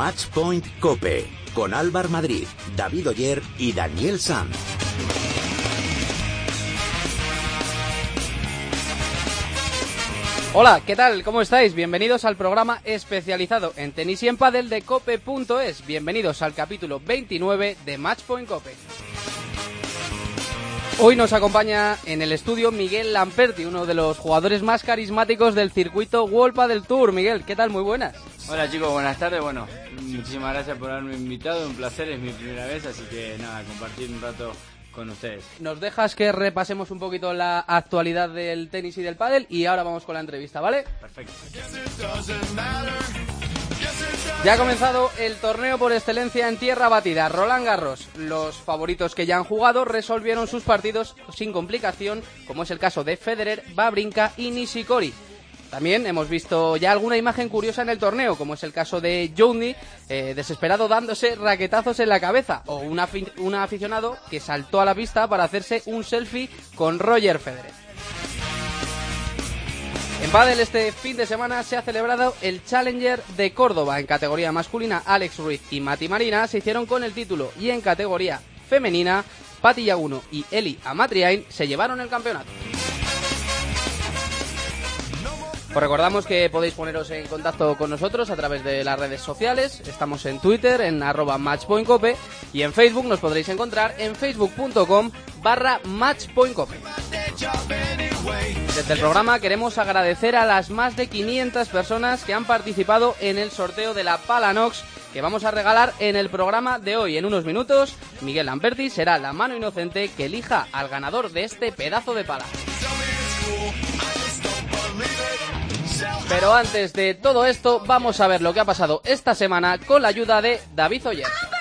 Matchpoint Cope con Álvar Madrid, David Oyer y Daniel Sanz. Hola, ¿qué tal? ¿Cómo estáis? Bienvenidos al programa especializado en tenis y en pádel de cope.es. Bienvenidos al capítulo 29 de Matchpoint Cope. Hoy nos acompaña en el estudio Miguel Lamperti, uno de los jugadores más carismáticos del circuito World del Tour. Miguel, ¿qué tal? Muy buenas. Hola chicos, buenas tardes. Bueno, muchísimas gracias por haberme invitado. Un placer, es mi primera vez, así que nada, compartir un rato con ustedes. Nos dejas que repasemos un poquito la actualidad del tenis y del pádel y ahora vamos con la entrevista, ¿vale? Perfecto. Ya ha comenzado el torneo por excelencia en tierra batida. Roland Garros. Los favoritos que ya han jugado resolvieron sus partidos sin complicación, como es el caso de Federer, Babrinka y Nishikori. También hemos visto ya alguna imagen curiosa en el torneo, como es el caso de Johnny, eh, desesperado dándose raquetazos en la cabeza, o un aficionado que saltó a la pista para hacerse un selfie con Roger Federer. En pádel este fin de semana se ha celebrado el Challenger de Córdoba. En categoría masculina, Alex Ruiz y Mati Marina se hicieron con el título y en categoría femenina, Patti Yaguno y Eli Amatriain se llevaron el campeonato. Os recordamos que podéis poneros en contacto con nosotros a través de las redes sociales. Estamos en Twitter, en arroba matchpointcope y en Facebook nos podréis encontrar en facebook.com barra matchpointcope. Desde el programa queremos agradecer a las más de 500 personas que han participado en el sorteo de la Palanox que vamos a regalar en el programa de hoy. En unos minutos, Miguel Lamperti será la mano inocente que elija al ganador de este pedazo de pala. Pero antes de todo esto, vamos a ver lo que ha pasado esta semana con la ayuda de David Oyer.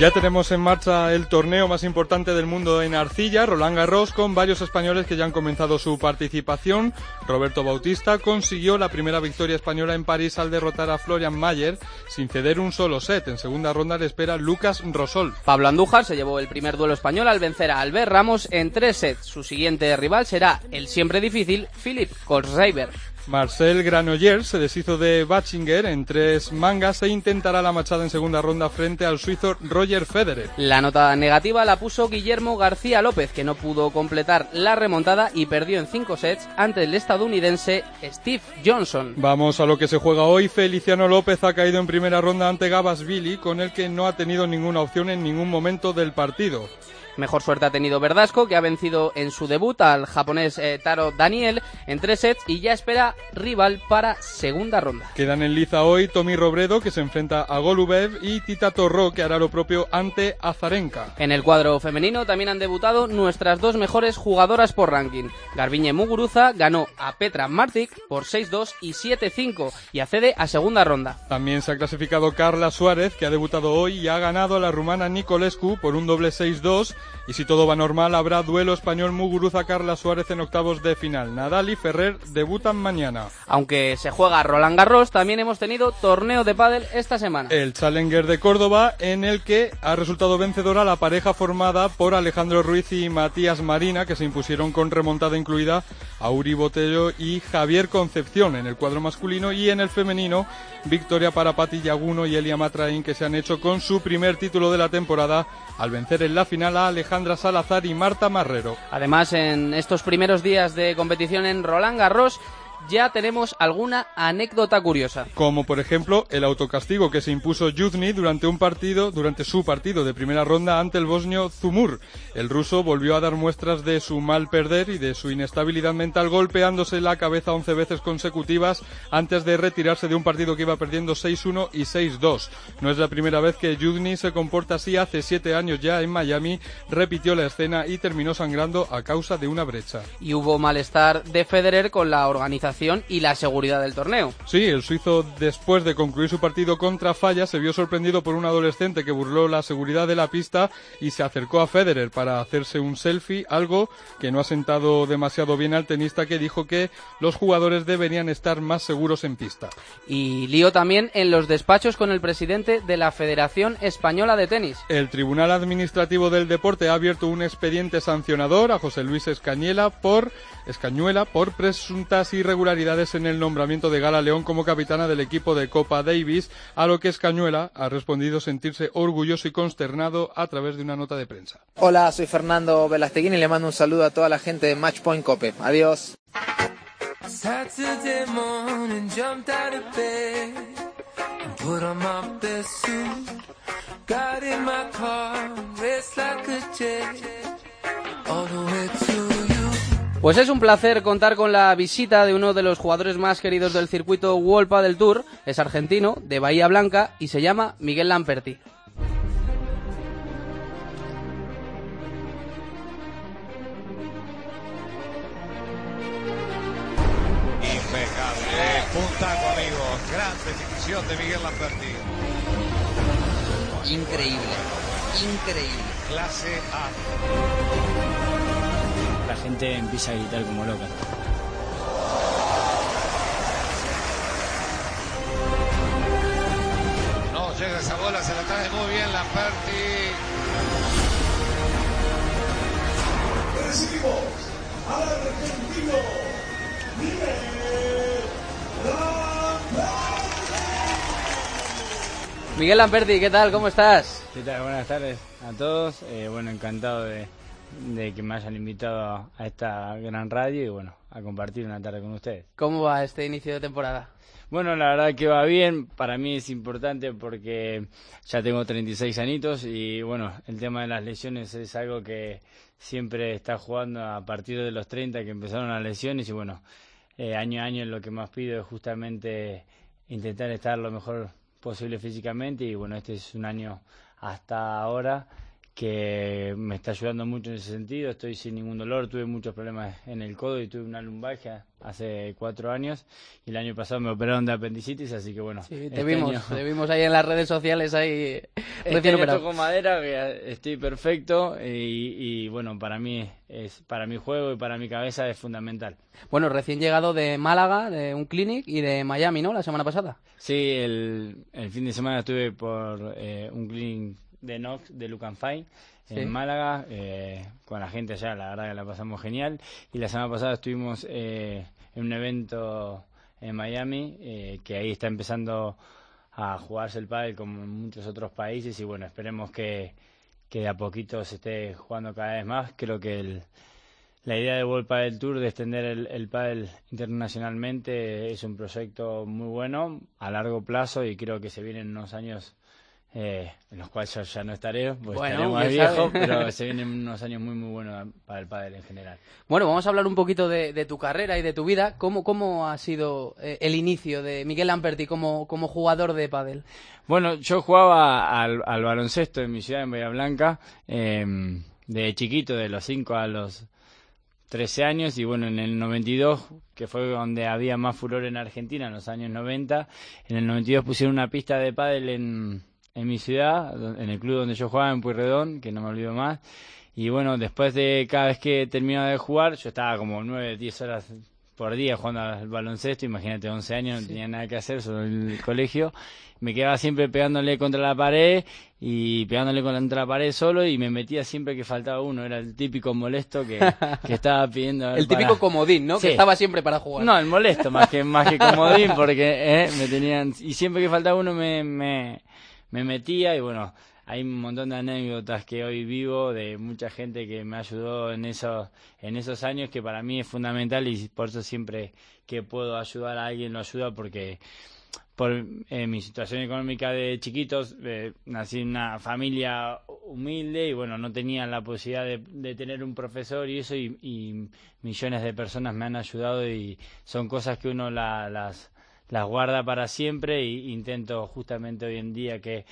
Ya tenemos en marcha el torneo más importante del mundo en arcilla, Roland Garros, con varios españoles que ya han comenzado su participación. Roberto Bautista consiguió la primera victoria española en París al derrotar a Florian Mayer sin ceder un solo set. En segunda ronda le espera Lucas Rosol. Pablo Andújar se llevó el primer duelo español al vencer a Albert Ramos en tres sets. Su siguiente rival será el siempre difícil Philip Kohlschreiber. Marcel Granollers se deshizo de Batchinger en tres mangas e intentará la machada en segunda ronda frente al suizo Roger Federer. La nota negativa la puso Guillermo García López, que no pudo completar la remontada y perdió en cinco sets ante el estadounidense Steve Johnson. Vamos a lo que se juega hoy. Feliciano López ha caído en primera ronda ante Gabas Billy, con el que no ha tenido ninguna opción en ningún momento del partido. Mejor suerte ha tenido Verdasco, que ha vencido en su debut al japonés eh, Taro Daniel en tres sets y ya espera rival para segunda ronda. Quedan en liza hoy Tommy Robredo, que se enfrenta a Golubev, y Tita Torro, que hará lo propio ante Azarenka. En el cuadro femenino también han debutado nuestras dos mejores jugadoras por ranking. Garbiñe Muguruza ganó a Petra Martic por 6-2 y 7-5 y accede a segunda ronda. También se ha clasificado Carla Suárez, que ha debutado hoy y ha ganado a la rumana Nicolescu por un doble 6-2 y si todo va normal, habrá duelo español Muguruza-Carla Suárez en octavos de final. Nadal y Ferrer debutan mañana. Aunque se juega Roland Garros, también hemos tenido torneo de pádel esta semana. El Challenger de Córdoba, en el que ha resultado vencedora la pareja formada por Alejandro Ruiz y Matías Marina, que se impusieron con remontada incluida a Uri Botello y Javier Concepción en el cuadro masculino y en el femenino, victoria para Pati Yaguno y Elia Matraín, que se han hecho con su primer título de la temporada al vencer en la final a Alejandra Salazar y Marta Marrero. Además, en estos primeros días de competición en Roland Garros, ya tenemos alguna anécdota curiosa. Como por ejemplo el autocastigo que se impuso Yuzny durante un partido, durante su partido de primera ronda ante el bosnio Zumur. El ruso volvió a dar muestras de su mal perder y de su inestabilidad mental golpeándose la cabeza 11 veces consecutivas antes de retirarse de un partido que iba perdiendo 6-1 y 6-2. No es la primera vez que Yuzny se comporta así, hace siete años ya en Miami repitió la escena y terminó sangrando a causa de una brecha. Y hubo malestar de Federer con la organización y la seguridad del torneo. Sí, el suizo después de concluir su partido contra Falla se vio sorprendido por un adolescente que burló la seguridad de la pista y se acercó a Federer para hacerse un selfie, algo que no ha sentado demasiado bien al tenista que dijo que los jugadores deberían estar más seguros en pista. Y lío también en los despachos con el presidente de la Federación Española de Tenis. El Tribunal Administrativo del Deporte ha abierto un expediente sancionador a José Luis Escañuela por Escañuela por presuntas irregularidades irregularidades en el nombramiento de Gala León como capitana del equipo de Copa Davis, a lo que Escañuela ha respondido sentirse orgulloso y consternado a través de una nota de prensa. Hola, soy Fernando Velasteguín y le mando un saludo a toda la gente de Matchpoint Cope. Adiós. Pues es un placer contar con la visita de uno de los jugadores más queridos del circuito World del Tour. Es argentino, de Bahía Blanca y se llama Miguel Lamperti. Impecable, eh. puntaco amigos, gran definición de Miguel Lamperti. Increíble, increíble. Clase A. La gente empieza a gritar como loca. No llega esa bola, se la trae muy bien Lamperti. Recibimos al argentino Miguel Miguel Lamperti, ¿qué tal? ¿Cómo estás? ¿Qué tal? Buenas tardes a todos. Eh, bueno, encantado de, de que me hayan invitado a esta gran radio y bueno, a compartir una tarde con ustedes. ¿Cómo va este inicio de temporada? Bueno, la verdad que va bien. Para mí es importante porque ya tengo 36 añitos y bueno, el tema de las lesiones es algo que siempre está jugando a partir de los 30 que empezaron las lesiones y bueno, eh, año a año lo que más pido es justamente intentar estar lo mejor posible físicamente y bueno, este es un año hasta ahora que me está ayudando mucho en ese sentido. Estoy sin ningún dolor, tuve muchos problemas en el codo y tuve una lumbalgia hace cuatro años y el año pasado me operaron de apendicitis, así que bueno. Sí, te este vimos, año- te vimos ahí en las redes sociales ahí este año toco madera, que estoy perfecto y, y, bueno, para mí es para mi juego y para mi cabeza es fundamental. Bueno, recién llegado de Málaga, de un clinic y de Miami, ¿no? La semana pasada. Sí, el, el fin de semana estuve por eh, un clinic de Nox de Lucan Fine Sí. en Málaga eh, con la gente allá, la verdad que la pasamos genial. Y la semana pasada estuvimos eh, en un evento en Miami eh, que ahí está empezando a jugarse el pádel como en muchos otros países y bueno, esperemos que, que de a poquito se esté jugando cada vez más. Creo que el, la idea de World Padel Tour de extender el, el pádel internacionalmente es un proyecto muy bueno a largo plazo y creo que se vienen unos años eh, en los cuales yo ya no estaré, pues Bueno, estaré más viejo, pero se vienen unos años muy muy buenos para el pádel en general. Bueno, vamos a hablar un poquito de, de tu carrera y de tu vida. ¿Cómo, cómo ha sido eh, el inicio de Miguel Lamperti como, como jugador de pádel? Bueno, yo jugaba al, al baloncesto en mi ciudad, en Bahía Blanca, eh, de chiquito, de los 5 a los 13 años, y bueno, en el 92, que fue donde había más furor en Argentina, en los años 90, en el 92 pusieron una pista de pádel en, en mi ciudad, en el club donde yo jugaba, en Puyredón, que no me olvido más, y bueno, después de cada vez que terminaba de jugar, yo estaba como 9, 10 horas por día jugando al baloncesto, imagínate, 11 años, no tenía nada que hacer, solo en el colegio, me quedaba siempre pegándole contra la pared y pegándole contra la pared solo y me metía siempre que faltaba uno, era el típico molesto que, que estaba pidiendo... El típico para- comodín, ¿no? Sí. Que estaba siempre para jugar. no, el molesto, más que, más que comodín, porque eh, me tenían. Y siempre que faltaba uno me, me, me metía, y bueno, hay un montón de anécdotas que hoy vivo de mucha gente que me ayudó en esos, en esos años, que para mí es fundamental, y por eso siempre que puedo ayudar a alguien lo ayuda, porque por eh, mi situación económica de chiquitos, eh, nací en una familia humilde y bueno, no tenía la posibilidad de, de tener un profesor y eso y, millones de personas me han ayudado y son cosas que uno la- las, las guarda para siempre y intento justamente hoy en día que,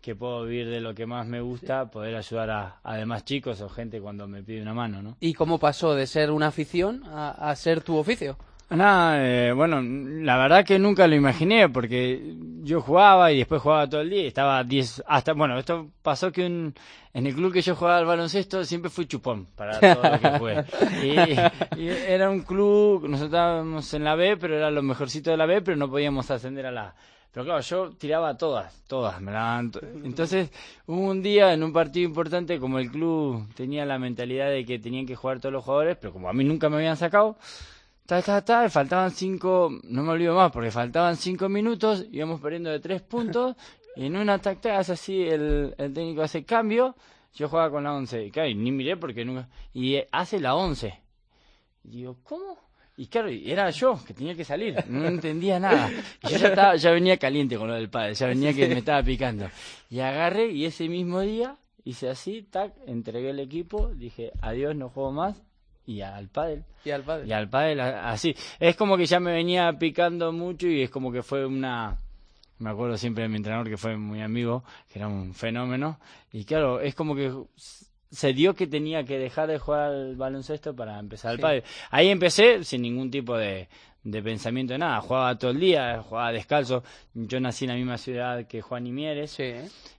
que puedo vivir de lo que más me gusta, poder ayudar a, a demás chicos o gente cuando me pide una mano, ¿no? ¿Y cómo pasó de ser una afición a, a ser tu oficio? Nada, eh, bueno, la verdad que nunca lo imaginé porque yo jugaba y después jugaba todo el día y estaba 10 hasta bueno, esto pasó que un, en el club que yo jugaba al baloncesto siempre fui chupón para todo lo que jugué. Y, y era un club, nosotros estábamos en la B, pero era lo mejorcito de la B, pero no podíamos ascender a la A. Pero claro, yo tiraba todas, todas, me daban to- Entonces, un día en un partido importante, como el club tenía la mentalidad de que tenían que jugar todos los jugadores, pero como a mí nunca me habían sacado, ta, ta, ta, faltaban cinco, no me olvido más, porque faltaban cinco minutos, íbamos perdiendo de tres puntos, y en una tac, tac, hace así, el, el técnico hace cambio, yo jugaba con la 11, y claro, ni miré porque nunca, y eh, hace la 11. Y digo, ¿cómo? Y claro, era yo que tenía que salir, no entendía nada. Yo ya, estaba, ya venía caliente con lo del padre, ya venía que me estaba picando. Y agarré y ese mismo día hice así, tac, entregué el equipo, dije, adiós, no juego más, y al pádel. Y al padre. Y al pádel así. Es como que ya me venía picando mucho y es como que fue una... Me acuerdo siempre de mi entrenador que fue muy amigo, que era un fenómeno. Y claro, es como que se dio que tenía que dejar de jugar al baloncesto para empezar al Sí. pádel. Ahí empecé sin ningún tipo de, de pensamiento de nada. Jugaba todo el día, jugaba descalzo. Yo nací en la misma ciudad que Juan y Mieres. Sí.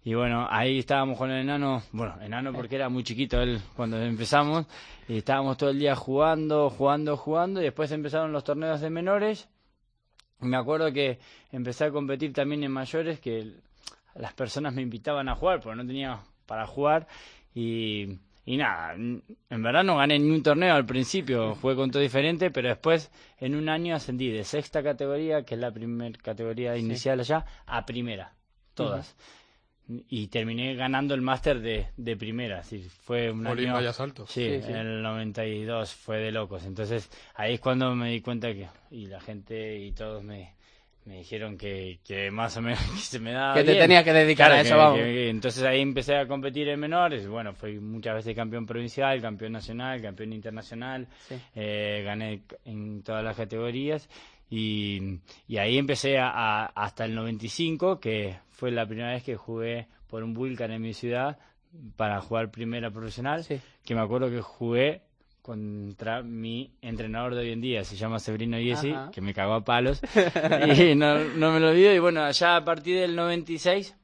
Y bueno, ahí estábamos con el enano, bueno, enano porque era muy chiquito él cuando empezamos, y estábamos todo el día jugando, jugando, jugando, y después empezaron los torneos de menores. Me acuerdo que empecé a competir también en mayores, que las personas me invitaban a jugar, porque no tenía para jugar, y, y nada, n- en verdad no gané ni un torneo al principio, jugué con todo diferente, pero después en un año ascendí de sexta categoría, que es la primera categoría inicial allá, a primera, todas y terminé ganando el máster de, de primera. Así, fue un año. vaya salto. Sí, Sí, sí. en el 92 fue de locos. Entonces ahí es cuando me di cuenta que. Y la gente y todos me, me dijeron que, que más o menos que se me daba. Que te bien. tenía que dedicar Claro, a eso, que- vamos. que- entonces ahí empecé a competir en menores. Bueno, fui muchas veces campeón provincial, campeón nacional, campeón internacional. Sí. Eh, gané en todas las categorías. Y, y ahí empecé a, a- hasta el 95, que fue la primera vez que jugué por un Vulcan en mi ciudad para jugar primera profesional. Sí. Que me acuerdo que jugué contra mi entrenador de hoy en día, se llama Severino Iesi, Ajá. que me cagó a palos. y no, no me lo olvido. Y bueno, allá a partir del 96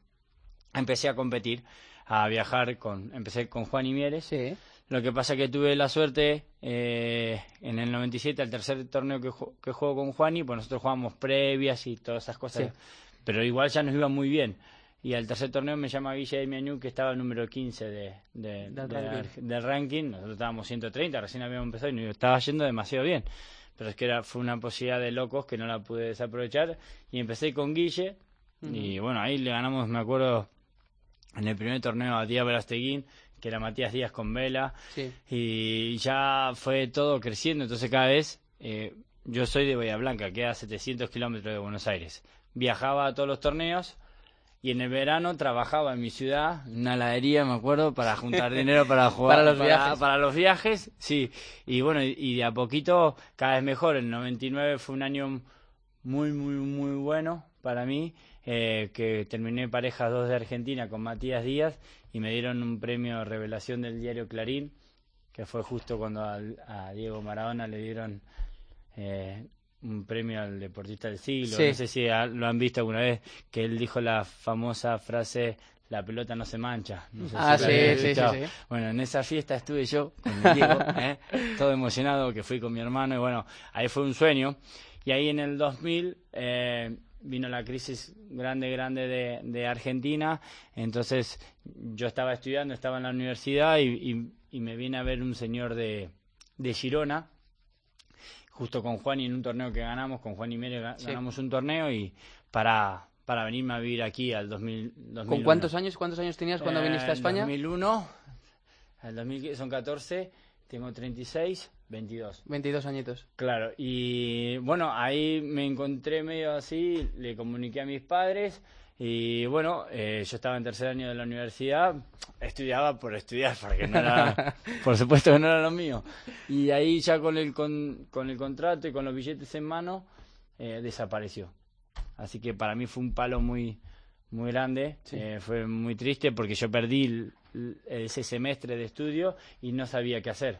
empecé a competir, a viajar con, empecé con Juan y Mieres. Sí. Lo que pasa que tuve la suerte eh, en el 97, al tercer torneo que, ju- que juego con Juani, pues nosotros jugamos previas y todas esas cosas, Sí. pero igual ya nos iba muy bien. Y al tercer torneo me llama Guille de Miañú, que estaba número 15 de, de- Del de- ranking. del ranking. Nosotros estábamos 130, recién habíamos empezado y nos estaba yendo demasiado bien. Pero es que era, fue una posibilidad de locos que no la pude desaprovechar. Y empecé con Guille. Y bueno, ahí le ganamos, me acuerdo, en el primer torneo a Díaz Verasteguín, que era Matías Díaz con Vela. Sí. Y ya fue todo creciendo. Entonces cada vez, eh, yo soy de Bahía Blanca, queda a 700 kilómetros de Buenos Aires. Viajaba a todos los torneos. Y en el verano trabajaba en mi ciudad, en una heladería, me acuerdo, para juntar dinero para jugar. Para los viajes. Para los viajes, sí. Y bueno, y, y de a poquito, cada vez mejor. El 99 fue un año muy, muy, muy bueno para mí, eh, que terminé pareja 2 de Argentina con Matías Díaz y me dieron un premio revelación del diario Clarín, que fue justo cuando al- a, Diego Maradona le dieron eh, un premio al deportista del siglo. Sí. No sé si lo han visto alguna vez, que él dijo la famosa frase, la pelota no se mancha. No sé Ah, si sí, sí, sí. Bueno, en esa fiesta estuve yo con Diego, ¿eh? todo emocionado, que fui con mi hermano y bueno, ahí fue un sueño. Y ahí en el 2000 eh, vino la crisis grande, grande de, de Argentina. Entonces yo estaba estudiando, estaba en la universidad y, y- y me viene a ver un señor de, de Girona, justo con Juan y en un torneo que ganamos, con Juan y Mere ga- Sí. ganamos un torneo y para, para venirme a vivir aquí al 2000, 2001. ¿Con cuántos años, cuántos años tenías cuando Eh, viniste a España? 2001, el 2000 son 14, tengo 36, 22. 22 añitos. Claro, y bueno, ahí me encontré medio así, le comuniqué a mis padres y bueno, eh, yo estaba en tercer año de la universidad, estudiaba por estudiar, porque no era, por supuesto que no era lo mío. Y ahí ya con el, con, con el contrato y con los billetes en mano, eh, desapareció. Así que para mí fue un palo muy, muy grande, eh, fue muy triste porque yo perdí el- el- ese semestre de estudio y no sabía qué hacer.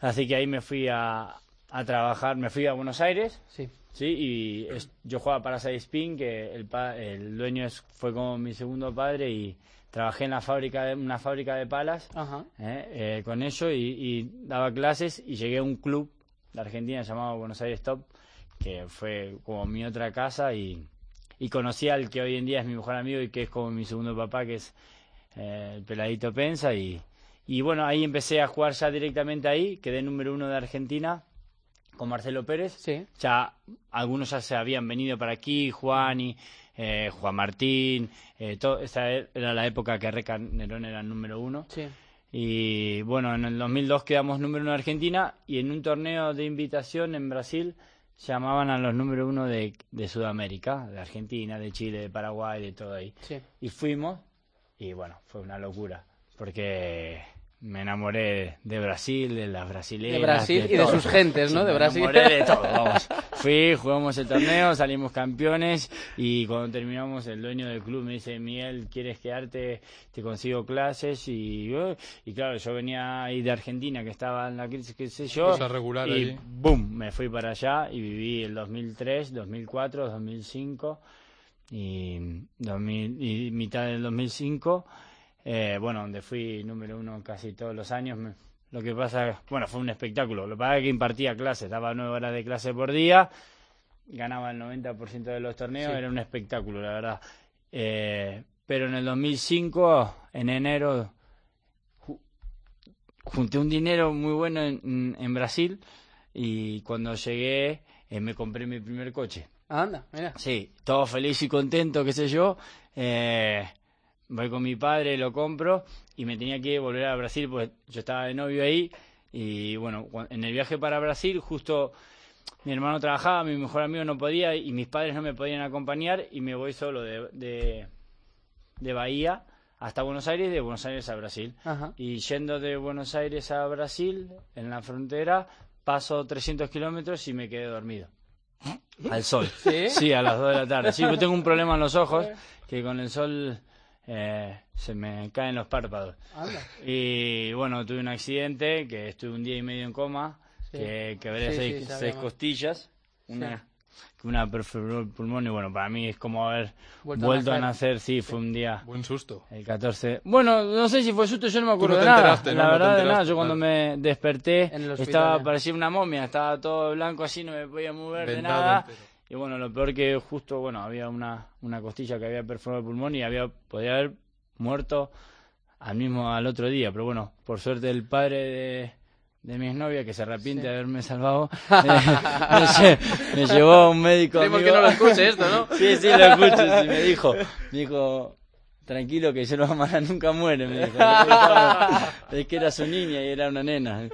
Así que ahí me fui a, a trabajar, me fui a Buenos Aires, Sí. Sí, y es- yo jugaba para Spin, que el, el dueño es- fue como mi segundo padre y trabajé en la fábrica de, una fábrica de palas Ajá. eh, eh, con ellos y, y daba clases y llegué a un club de Argentina llamado Buenos Aires Top, que fue como mi otra casa y, y conocí al que hoy en día es mi mejor amigo y que es como mi segundo papá, que es eh, el peladito Pensa y, y bueno, ahí empecé a jugar ya directamente ahí, quedé número uno de Argentina con Marcelo Pérez. Sí. Ya algunos ya se habían venido para aquí, Juan y eh, Juan Martín. Eh, todo, esa e- era la época que Reca Nerón era el número uno. Sí. Y bueno, en el 2002 quedamos número uno en Argentina y en un torneo de invitación en Brasil llamaban a los número uno de, de Sudamérica, de Argentina, de Chile, de Paraguay, de todo ahí. Sí. Y fuimos y bueno, fue una locura porque me enamoré de Brasil, de las brasileñas. De Brasil y de sus gentes, ¿no? Sí, De me Brasil. enamoré de todo, vamos. Fui, jugamos el torneo, salimos campeones y cuando terminamos el dueño del club me dice, Miguel, ¿quieres quedarte? Te consigo clases y, eh, y claro, yo venía ahí de Argentina que estaba en la crisis, qué sé yo. Cosa regular y allí. boom, me fui para allá y viví el 2003, 2004, 2005 y, 2000, y mitad del 2005, eh, bueno, donde fui número uno casi todos los años. Me- lo que pasa, bueno, fue un espectáculo. Lo que pasa es que impartía clases, daba nueve horas de clase por día, ganaba el 90% de los torneos, Sí. era un espectáculo, la verdad. Eh, pero en el 2005, en enero, ju- junté un dinero muy bueno en, en Brasil y cuando llegué eh, me compré mi primer coche. Anda, mira. Sí, todo feliz y contento, qué sé yo. Eh, voy con mi padre, lo compro y me tenía que volver a Brasil pues yo estaba de novio ahí y bueno, en el viaje para Brasil justo mi hermano trabajaba, mi mejor amigo no podía y mis padres no me podían acompañar y me voy solo de, de, de Bahía hasta Buenos Aires de Buenos Aires a Brasil. Ajá. Y yendo de Buenos Aires a Brasil, en la frontera, paso 300 kilómetros y me quedé dormido. Al sol. ¿Sí? a las 2 de la tarde. Sí, yo tengo un problema en los ojos, que con el sol eh, se me caen los párpados. Anda. Y bueno, tuve un accidente, que estuve un día y medio en coma, Sí. que quebré Sí, seis, sí, seis costillas, una, una perforó el pulmón y bueno, para mí es como haber Vuelto vuelto, a a, nacer. Sí, fue un día... Buen susto. El 14. Bueno, no sé si fue susto, yo no me acuerdo no de te nada. La No verdad de nada, yo cuando me desperté estaba parecía una momia, estaba todo blanco así, no me podía mover de nada. entero. Y bueno, lo peor que justo, bueno, había una, una costilla que había perforado el pulmón y había podía haber muerto al mismo al otro día, pero bueno, por suerte el padre de de mi exnovia que se arrepiente de haberme salvado eh, me, lle- me llevó a un médico amigo. que no lo escuche esto, ¿no? Sí, sí, lo escucho. sí, me dijo, me dijo, tranquilo que yo no Mara nunca muere, me dijo. Es que era su niña y era una nena.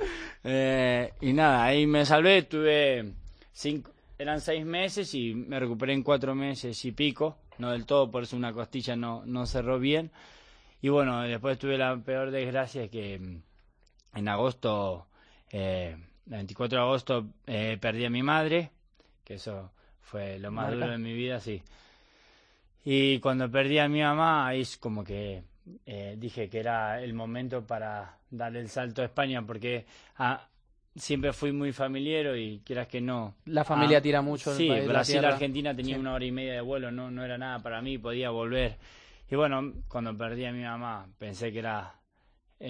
Eh, y nada, ahí me salvé, tuve cinco, eran seis meses y me recuperé en cuatro meses y pico, no del todo, por eso una costilla no, no cerró bien. Y bueno, después tuve la peor desgracia que mm, en agosto, eh, el 24 de agosto, eh, perdí a mi madre, que eso fue lo más Marca. duro de mi vida, sí. Y cuando perdí a mi mamá, ahí es como que eh, dije que era el momento para dar el salto a España, porque ah, siempre fui muy familiero y quieras que no. La familia Ah, tira mucho Sí, país, Brasil. Argentina tenía Sí. una hora y media de vuelo, no, no era nada para mí, podía volver. Y bueno, cuando perdí a mi mamá, pensé que era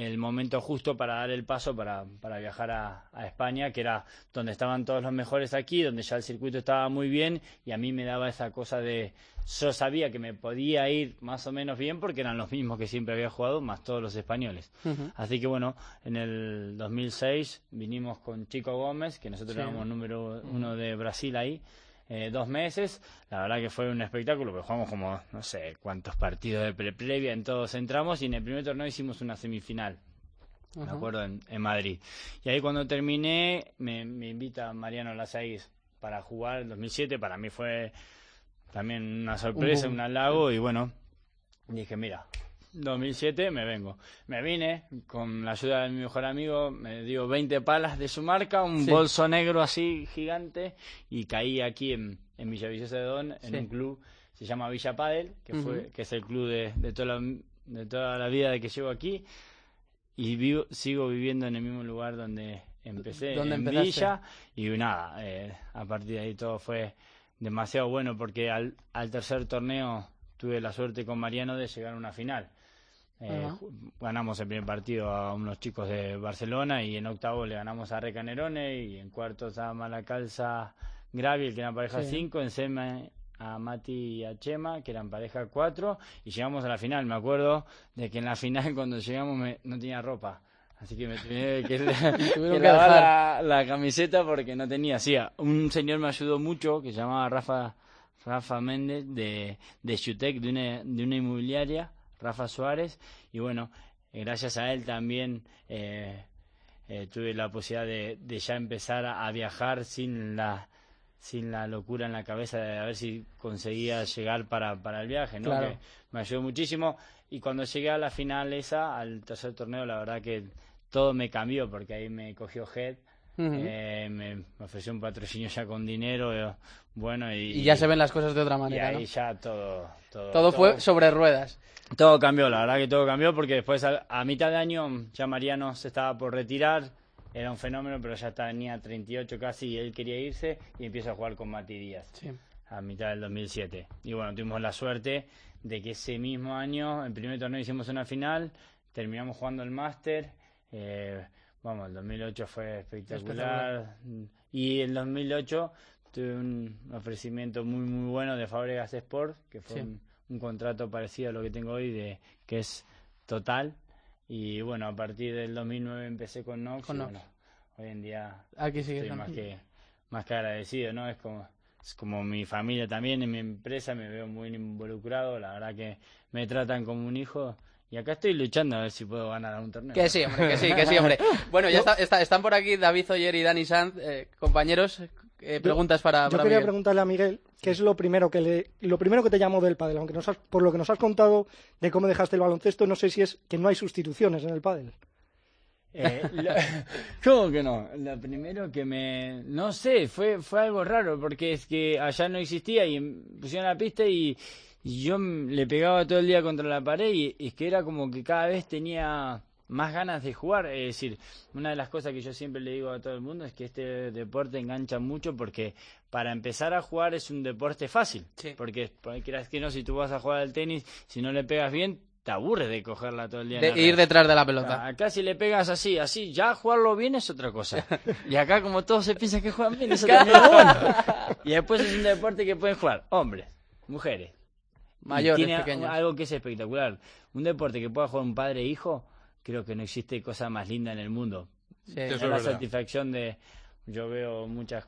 el momento justo para dar el paso para, para viajar a, a España, que era donde estaban todos los mejores aquí, donde ya el circuito estaba muy bien y a mí me daba esa cosa de, yo sabía que me podía ir más o menos bien porque eran los mismos que siempre había jugado, más todos los españoles. Así que bueno, en el 2006 vinimos con Chico Gómez, que nosotros Sí. éramos número uno de Brasil ahí, eh, dos meses. La verdad que fue un espectáculo, porque jugamos como no sé cuántos partidos de pre previa, en todos entramos y en el primer torneo hicimos una semifinal. Me Ajá. acuerdo en, en Madrid. Y ahí cuando terminé, me, me invita Mariano Lasaís para jugar en 2007. Para mí fue también una sorpresa, un halago. Y bueno, dije, mira, 2007 me vengo. Me vine con la ayuda de mi mejor amigo, me dio 20 palas de su marca, un Sí. bolso negro así gigante y caí aquí en, en Villavicencio de Don, en Sí. un club, se llama Villa Padel, que, fue, que es el club de, de, toda la, de toda la vida de que llevo aquí. Y vivo, sigo viviendo en el mismo lugar donde empecé, ¿Dónde en empezaste? Villa. Y nada, eh, a partir de ahí todo fue demasiado bueno porque al, al tercer torneo tuve la suerte con Mariano de llegar a una final. Eh, ganamos el primer partido a unos chicos de Barcelona y en octavo le ganamos a Recanerone y en cuartos a Malacalza Graviel, que eran pareja Sí. 5, en semi a Mati y a Chema, que eran pareja 4, y llegamos a la final. Me acuerdo de que en la final cuando llegamos me- no tenía ropa. Así que me tuve que, que lavar la camiseta porque no tenía. Sí, un señor me ayudó mucho que se llamaba Rafa Rafa Méndez de, de Shutec, de una, de una inmobiliaria, Rafa Suárez. Y bueno, eh, gracias a él también eh, eh, tuve la posibilidad de, de ya empezar a, a viajar sin la sin la locura en la cabeza de a ver si conseguía llegar para, para el viaje, ¿no? Claro. Que me ayudó muchísimo. Y cuando llegué a la final esa, al tercer torneo, la verdad que todo me cambió, porque ahí me cogió Head, Ujú. eh, me, me ofreció un patrocinio ya con dinero, eh, bueno, y, Y ya se ven las cosas de otra y manera, ahí ¿no? ya todo, todo, Todo fue sobre ruedas. todo cambió, la verdad que todo cambió porque después a, a mitad de año ya Mariano se estaba por retirar, era un fenómeno, pero ya tenía 38 casi y él quería irse y empieza a jugar con Mati Díaz Sí. a mitad del 2007. Y bueno, tuvimos la suerte de que ese mismo año, en primer torneo hicimos una final, terminamos jugando el máster, eh, vamos, el 2008 fue espectacular, y en 2008 tuve un ofrecimiento muy muy bueno de Fabregas Sport, que fue Sí. un, un contrato parecido a lo que tengo hoy, de que es total. Y bueno, a partir del 2009 empecé con Nox. Con y Nox. bueno, hoy en día Aquí sigue estoy más que, más que agradecido, ¿no? Es como, es como mi familia también, en mi empresa me veo muy involucrado, la verdad que me tratan como un hijo. Y acá estoy luchando a ver si puedo ganar un torneo. Que sí, hombre, que sí, que sí, hombre. Bueno, ya está, está- están por aquí David Oyer y Dani Sanz, eh, compañeros. eh, preguntas para, Yo para quería Miguel. preguntarle a Miguel qué es lo primero que le, lo primero que te llamó del pádel, aunque nos has- por lo que nos has contado de cómo dejaste el baloncesto, no sé si es que no hay sustituciones en el pádel. Eh, lo- ¿Cómo que no? Lo primero que me... No sé, fue, fue algo raro, porque es que allá no existía y pusieron la pista y, y yo le pegaba todo el día contra la pared y es que era como que cada vez tenía más ganas de jugar. Es decir, una de las cosas que yo siempre le digo a todo el mundo es que este deporte engancha mucho porque para empezar a jugar es un deporte fácil. Sí. Porque, quieras que no, si tú vas a jugar al tenis, si no le pegas bien, te aburres de cogerla todo el día. De ir red. detrás de la Ah, pelota. Acá si le pegas así, así, ya jugarlo bien es otra cosa. Y acá como todos se piensan que juegan bien, eso también es bueno. Y después es un deporte que pueden jugar hombres, mujeres. Y Mayores, tiene pequeños. algo que es espectacular. Un deporte que pueda jugar un padre e hijo, creo que no existe cosa más linda en el mundo. Sí. Es la verdad. satisfacción de yo veo muchas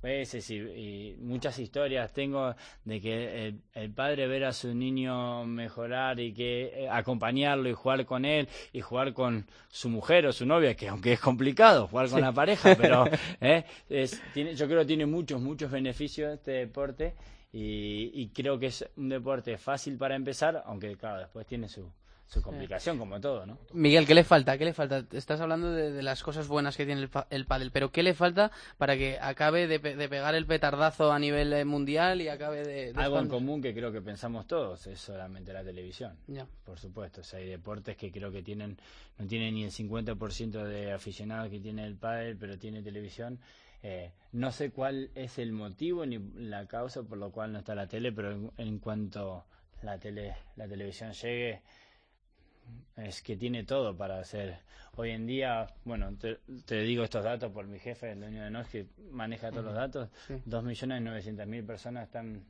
veces y, y muchas historias tengo de que el, el padre ver a su niño mejorar y que eh, acompañarlo y jugar con él y jugar con su mujer o su novia que aunque es complicado jugar con la pareja pero eh, es, tiene, yo creo que tiene muchos muchos beneficios este deporte y, y creo que es un deporte fácil para empezar aunque claro después tiene su su complicación como todo no Miguel, ¿qué le falta? ¿Qué le falta? Estás hablando de, de las cosas buenas que tiene el, pa- el pádel, pero ¿qué le falta para que acabe de, pe- de pegar el petardazo a nivel eh, mundial y acabe de... de Algo en común que creo que pensamos todos es solamente la televisión. Ya. Por supuesto, o sea, hay deportes que creo que tienen no tienen ni el 50% de aficionados que tiene el pádel, pero tiene televisión. Eh, no sé cuál es el motivo ni la causa por lo cual no está la tele, pero en, en cuanto la tele la televisión llegue es que tiene todo para hacer. Hoy en día, bueno, te, te digo estos datos por mi jefe, el dueño de NOS, que maneja todos los datos. Sí. 2.900.000 personas están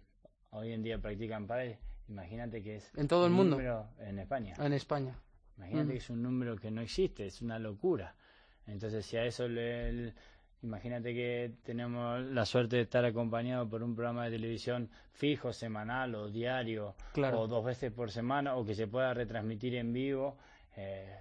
hoy en día practican pádel. Imagínate que es En todo el un mundo. en España. En España. Imagínate Mm. que es un número que no existe, es una locura. Entonces, si a eso le. Imagínate que tenemos la suerte de estar acompañado por un programa de televisión fijo, semanal o diario, Claro. o dos veces por semana, o que se pueda retransmitir en vivo. eh,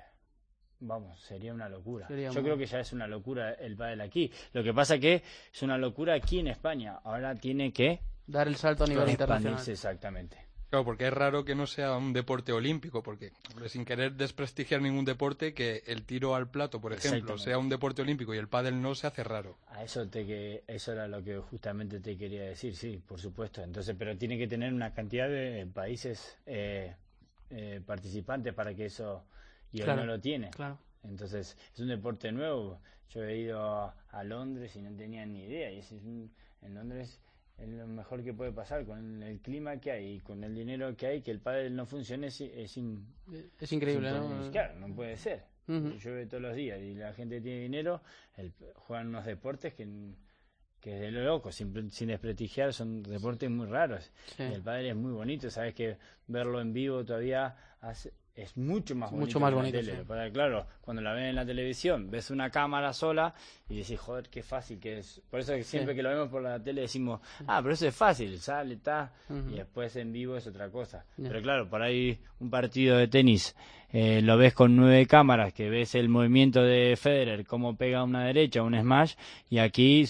Vamos, sería una locura. Sería Yo muy- creo que ya es una locura el pádel aquí. Lo que pasa que es una locura aquí en España. Ahora tiene que Dar el salto a nivel internacional. exactamente. Claro, porque es raro que no sea un deporte olímpico, porque hombre, sin querer desprestigiar ningún deporte, que el tiro al plato, por ejemplo, sea un deporte olímpico y el pádel no se hace raro. A eso te que eso era lo que justamente te quería decir, sí, por supuesto. Entonces, pero tiene que tener una cantidad de países eh, eh, participantes para que eso y Claro, no lo tiene. Claro. Entonces, es un deporte nuevo. Yo he ido a, a Londres y no tenía ni idea. Y es, es un- en Londres es lo mejor que puede pasar con el clima que hay y con el dinero que hay, que el pádel no funcione es, es in- Es increíble, sin ¿no? Claro, no puede ser. Llueve todos los días y la gente tiene dinero, el- juegan unos deportes que, que es de lo loco, sin, sin desprestigiar, son deportes muy raros. Sí. El padre es muy bonito, sabes que verlo en vivo todavía hace- es mucho más bonito. Mucho más bonito, tele. sí. Lo que pasa es que, Claro, cuando la ven en la televisión, ves una cámara sola y decís, joder, qué fácil que es. Por eso que siempre Sí. que lo vemos por la tele decimos, ah, pero eso es fácil, sale, está, y después en vivo es otra cosa. Pero claro, por ahí un partido de tenis eh, lo ves con nueve cámaras, que ves el movimiento de Federer, cómo pega una derecha, un smash, y aquí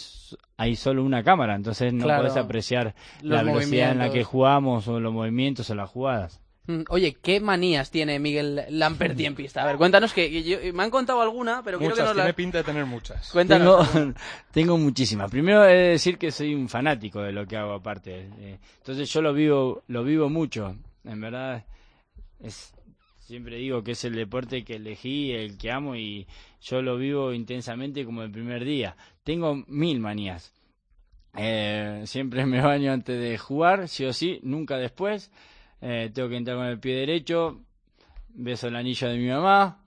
hay solo una cámara, entonces no Claro. podés apreciar la velocidad en la que jugamos o los movimientos o las jugadas. Mm, Oye, ¿qué manías tiene Miguel Lamperti en pista? A ver, cuéntanos que que yo- me han contado alguna, pero quiero que Muchas, nos la... tiene pinta de tener muchas. Cuéntanos. Tengo, tengo muchísimas. Primero he de decir que soy un fanático de lo que hago aparte. Eh, entonces yo lo vivo, lo vivo mucho. En verdad, es, siempre digo que es el deporte que elegí, el que amo y yo lo vivo intensamente como el primer día. Tengo mil manías. Eh, siempre me baño antes de jugar, sí o sí, nunca después. Eh, tengo que entrar con el pie derecho, beso el anillo de mi mamá.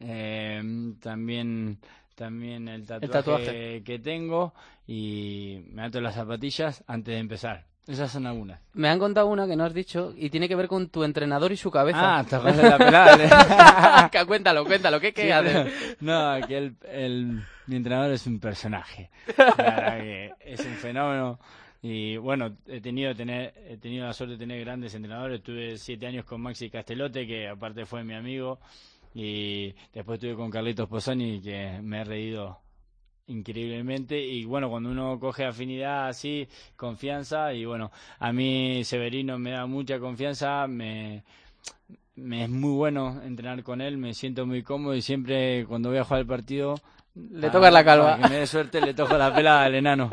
Eh, también también el tatuaje, tatuaje. que tengo y me ato las zapatillas antes de empezar. Esas son algunas. Me han contado una que no has dicho y tiene que ver con tu entrenador y su cabeza. Ah, te de la pelada. Que cuéntalo, cuéntalo, ¿qué, qué Sí, hace? No, que el, el- mi entrenador es un personaje. La verdad que es un fenómeno. Y bueno, he tenido, tener, he tenido la suerte de tener grandes entrenadores. Tuve siete años con Maxi Castelote, que aparte fue mi amigo. Y después estuve con Carlitos Pozzoni, que me he reído increíblemente. Y bueno, cuando uno coge afinidad así, confianza. Y bueno, a mí Severino me da mucha confianza. Me, me es muy bueno entrenar con él, me siento muy cómodo y siempre cuando voy a jugar el partido Le tocas la calva. que me dé suerte le toco la pelada al enano.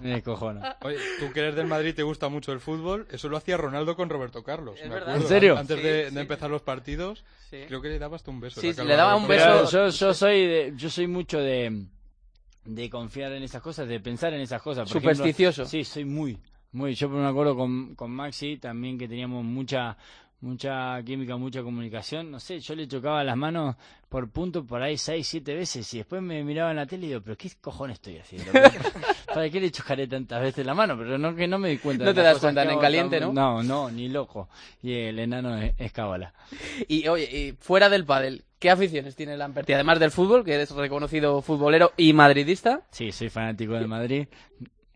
Me descojono. Oye, tú que eres del Madrid te gusta mucho el fútbol, eso lo hacía Ronaldo con Roberto Carlos. Es me verdad. acuerdo. ¿En serio? Antes Sí, de, sí. de empezar los partidos, Sí. creo que le dabas tú un beso. Sí, le daba un beso. Yo, yo soy de, yo soy mucho de, de confiar en esas cosas, de pensar en esas cosas. Por ejemplo, Supersticioso. sí, soy muy, muy. Yo me acuerdo con, con Maxi también que teníamos mucha mucha química, mucha comunicación, no sé, yo le chocaba las manos por punto por ahí seis, siete veces y después me miraba en la tele y digo, pero qué cojones estoy haciendo, ¿para qué le chocaré tantas veces la mano? Pero no que no me di cuenta. No de te das cuenta, en caliente, ¿no? No, no, ni loco. Y el enano es, es cábala. Y oye, y fuera del pádel, ¿qué aficiones tiene Lamperti? Además del fútbol, que eres reconocido futbolero y madridista. Sí, soy fanático del Madrid.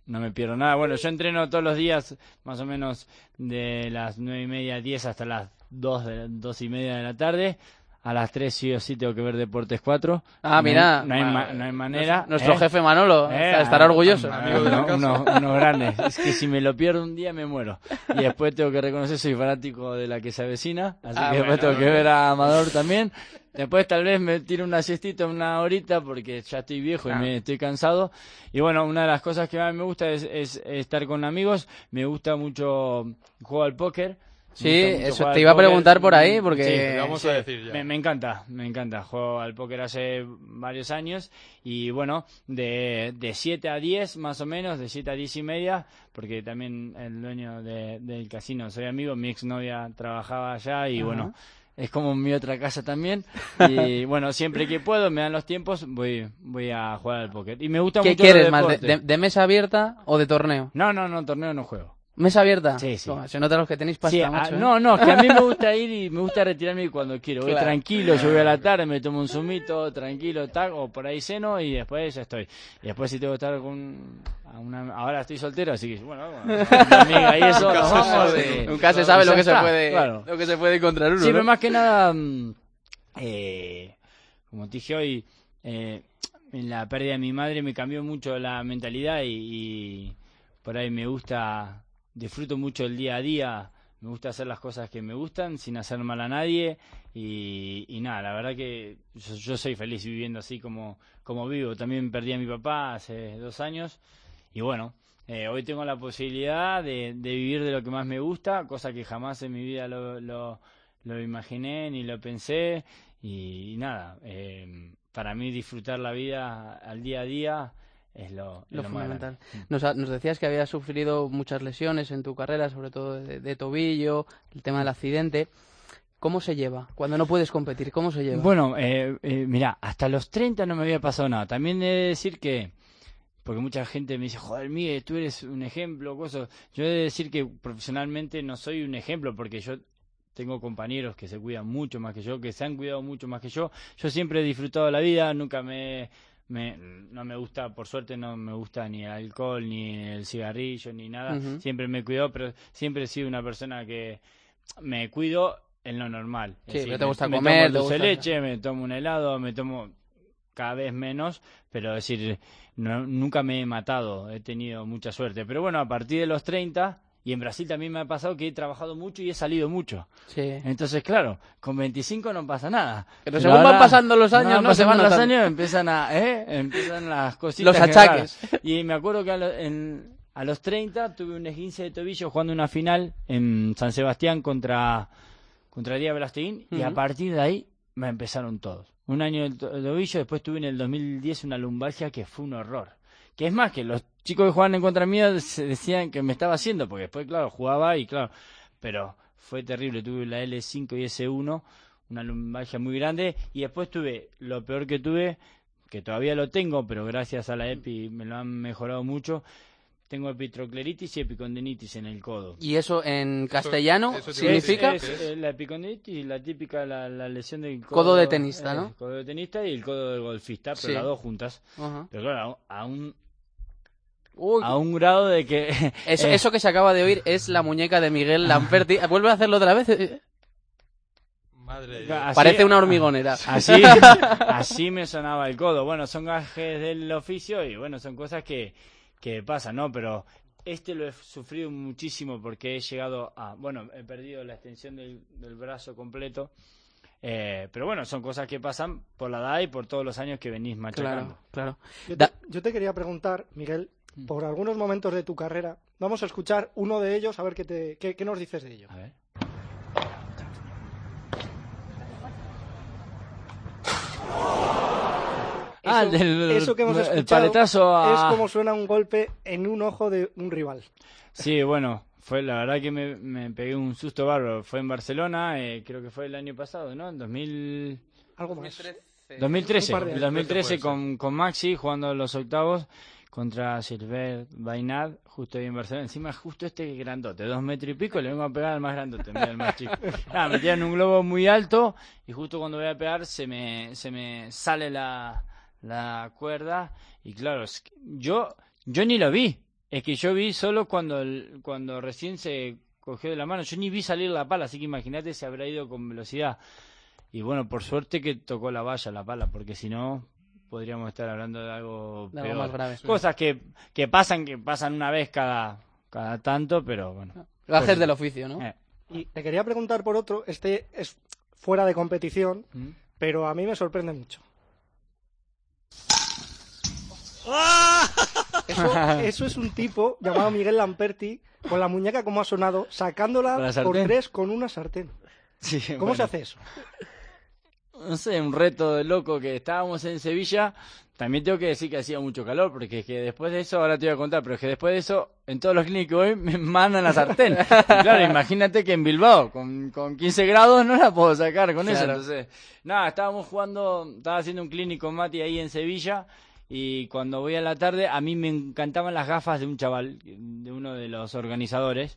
No me pierdo nada. Bueno, yo entreno todos los días, más o menos de las nueve y media, diez hasta las dos, de, dos y media de la tarde. A las tres sí o sí tengo que ver Deportes 4. Ah, mira. No hay, ma- no hay manera. Nuestro ¿eh? jefe Manolo Eh, estará ah, orgulloso. Amigo de la uno- casa. grandes. Es que si me lo pierdo un día me muero. Y después tengo que reconocer soy fanático de la que se avecina. Así Ah, que después bueno. tengo que ver a Amador también. Después tal vez me tiro una siestita una horita porque ya estoy viejo y me estoy cansado. Y bueno, una de las cosas que más me gusta es, es estar con amigos. Me gusta mucho jugar al póker. Me Sí, eso te iba a preguntar por ahí, porque- Sí, vamos a decir ya. me, me encanta, me encanta. Juego al póker hace varios años y bueno, de, de 7 a 10 más o menos, de 7 a 10 y media, porque también el dueño de- del casino soy amigo, mi exnovia trabajaba allá y bueno, es como mi otra casa también. Y bueno, siempre que puedo, me dan los tiempos, voy, voy a jugar al póker. Y me gusta ¿Qué mucho quieres el más, de- de mesa abierta o de torneo? No, no, no, torneo no juego. ¿Mesa abierta? Sí, sí. Toma, se nota los que tenéis pasta, Sí, ah, macho, ¿eh? no, no, que a mí me gusta ir y me gusta retirarme cuando quiero. Voy Claro. tranquilo, yo voy a la tarde, me tomo un zumito, tranquilo, tac, o por ahí ceno y después ya estoy. Y después si tengo que estar con una... Ahora estoy soltero, así que bueno, bueno, amiga y eso, Nunca se vamos sabe, y- nunca se y sabe ya lo que se puede claro. lo que se puede encontrar uno, Sí, ¿no? pero más que nada, mm, eh, como te dije hoy, eh, en la pérdida de mi madre me cambió mucho la mentalidad y, y por ahí me gusta, disfruto mucho el día a día, me gusta hacer las cosas que me gustan sin hacer mal a nadie y, y nada, la verdad que yo, soy feliz viviendo así como, como vivo. También perdí a mi papá hace dos años y bueno, eh, hoy tengo la posibilidad de, de vivir de lo que más me gusta, cosa que jamás en mi vida lo, lo, lo imaginé ni lo pensé y, nada, eh, para mí disfrutar la vida al día a día es lo, fundamental. grande. Nos, decías que habías sufrido muchas lesiones en tu carrera, sobre todo de, de tobillo, el tema del accidente. ¿Cómo se lleva? Cuando no puedes competir, ¿cómo se lleva? Bueno, eh, eh, mira, hasta los 30 no me había pasado nada. También he de decir que, porque mucha gente me dice, joder, Miguel, tú eres un ejemplo, cosas. Yo he de decir que profesionalmente no soy un ejemplo, porque yo tengo compañeros que se cuidan mucho más que yo, que se han cuidado mucho más que yo. Yo siempre he disfrutado la vida, nunca me, me no me gusta, por suerte no me gusta ni el alcohol, ni el cigarrillo, ni nada. Siempre me he cuidado, pero siempre he sido una persona que me cuido en lo normal. Sí, decir, te me- gusta me comer, te tomo dulce leche, me tomo un helado, me tomo cada vez menos, pero es decir, no- nunca me he matado, he tenido mucha suerte. Pero bueno, a partir de los 30, y en Brasil también me ha pasado que he trabajado mucho y he salido mucho. Sí. Entonces, claro, con 25 no pasa nada. Pero según van pasando los años, no se van los notando. años, empiezan a, ¿eh? Empiezan las cositas. Los que achaques. Y me acuerdo que a, lo- en- a los 30 tuve un esguince de tobillo jugando una final en San Sebastián contra, contra Díaz Belasteguín y a partir de ahí me empezaron todos. Un año el tobillo, después tuve en el 2010 una lumbalgia que fue un horror. Que es más, que los chicos que jugaban en contra mía se decían que me estaba haciendo, porque después, claro, jugaba y claro, pero fue terrible. Tuve la L5 y S1, una lumbalgia muy grande, y después tuve lo peor que tuve, que todavía lo tengo, pero gracias a la EPI me lo han mejorado mucho. Tengo epitrocleritis y epicondinitis en el codo. ¿Y eso en castellano eso significa? Es, es, la epicondilitis, la típica, la, la lesión del codo, Codo de tenista, eh, ¿no? El codo de tenista y el codo del golfista, pero Sí. las dos juntas. Ajá. Pero claro, a un, Uy, a un grado de que... eso, eh, eso que se acaba de oír es la muñeca de Miguel Lamperti. Vuelve a hacerlo otra vez. eh, Madre de Dios. así- Parece una hormigonera. Así, así me sonaba el codo. Bueno, son gajes del oficio y bueno, son cosas que, que pasan, ¿no? Pero este lo he sufrido muchísimo porque he llegado a, bueno, he perdido la extensión del, del brazo completo. Eh, pero bueno, son cosas que pasan por la edad y por todos los años que venís machacando. Claro, claro. Yo te, yo te quería preguntar, Miguel. Por algunos momentos de tu carrera, vamos a escuchar uno de ellos, a ver qué, te, qué, qué nos dices de ello. A ver. Ah, Eso- del- eso que hemos el escuchado paletazo a- es como suena un golpe en un ojo de un rival. Sí, bueno, fue la verdad que me, me pegué un susto bárbaro. Fue en Barcelona, eh, creo que fue el año pasado, ¿no? En 2000... Algo más. 2013, Un par de el años. 2013 puede con, con Maxi jugando los octavos contra Silver Bainad, justo ahí en Barcelona. Encima, justo este grandote, dos metros y pico, le vengo a pegar al más grandote, mira, el más chico. Nada, me tiran un globo muy alto y justo cuando voy a pegar se me, se me sale la, la cuerda y claro, es que yo, yo ni lo vi. Es que yo vi solo cuando, el- cuando recién se cogió de la mano. Yo ni vi salir la pala, así que imagínate si habrá ido con velocidad. Y bueno, por suerte que tocó la valla, la pala, porque si no podríamos estar hablando de algo De algo peor. más grave. Cosas que, que pasan, que pasan una vez cada, cada tanto, pero bueno. Gajes Pues- del oficio, ¿no? Eh. Y te quería preguntar por otro, este es fuera de competición, ¿Mm? pero a mí me sorprende mucho. Eso, eso es un tipo llamado Miguel Lamperti, con la muñeca como ha sonado, sacándola la por tres con una sartén. Sí, ¿Cómo se hace eso? No sé, un reto de loco que estábamos en Sevilla. También tengo que decir que hacía mucho calor, porque es que después de eso, ahora te voy a contar, pero es que después de eso, en todos los clínicos que voy, me mandan la sartén. Y claro, imagínate que en Bilbao, con, con 15 grados, no la puedo sacar con eso. Claro. Entonces, nada, estábamos jugando, estaba haciendo un clínico con Mati ahí en Sevilla. Y cuando voy a la tarde, a mí me encantaban las gafas de un chaval, de uno de los organizadores.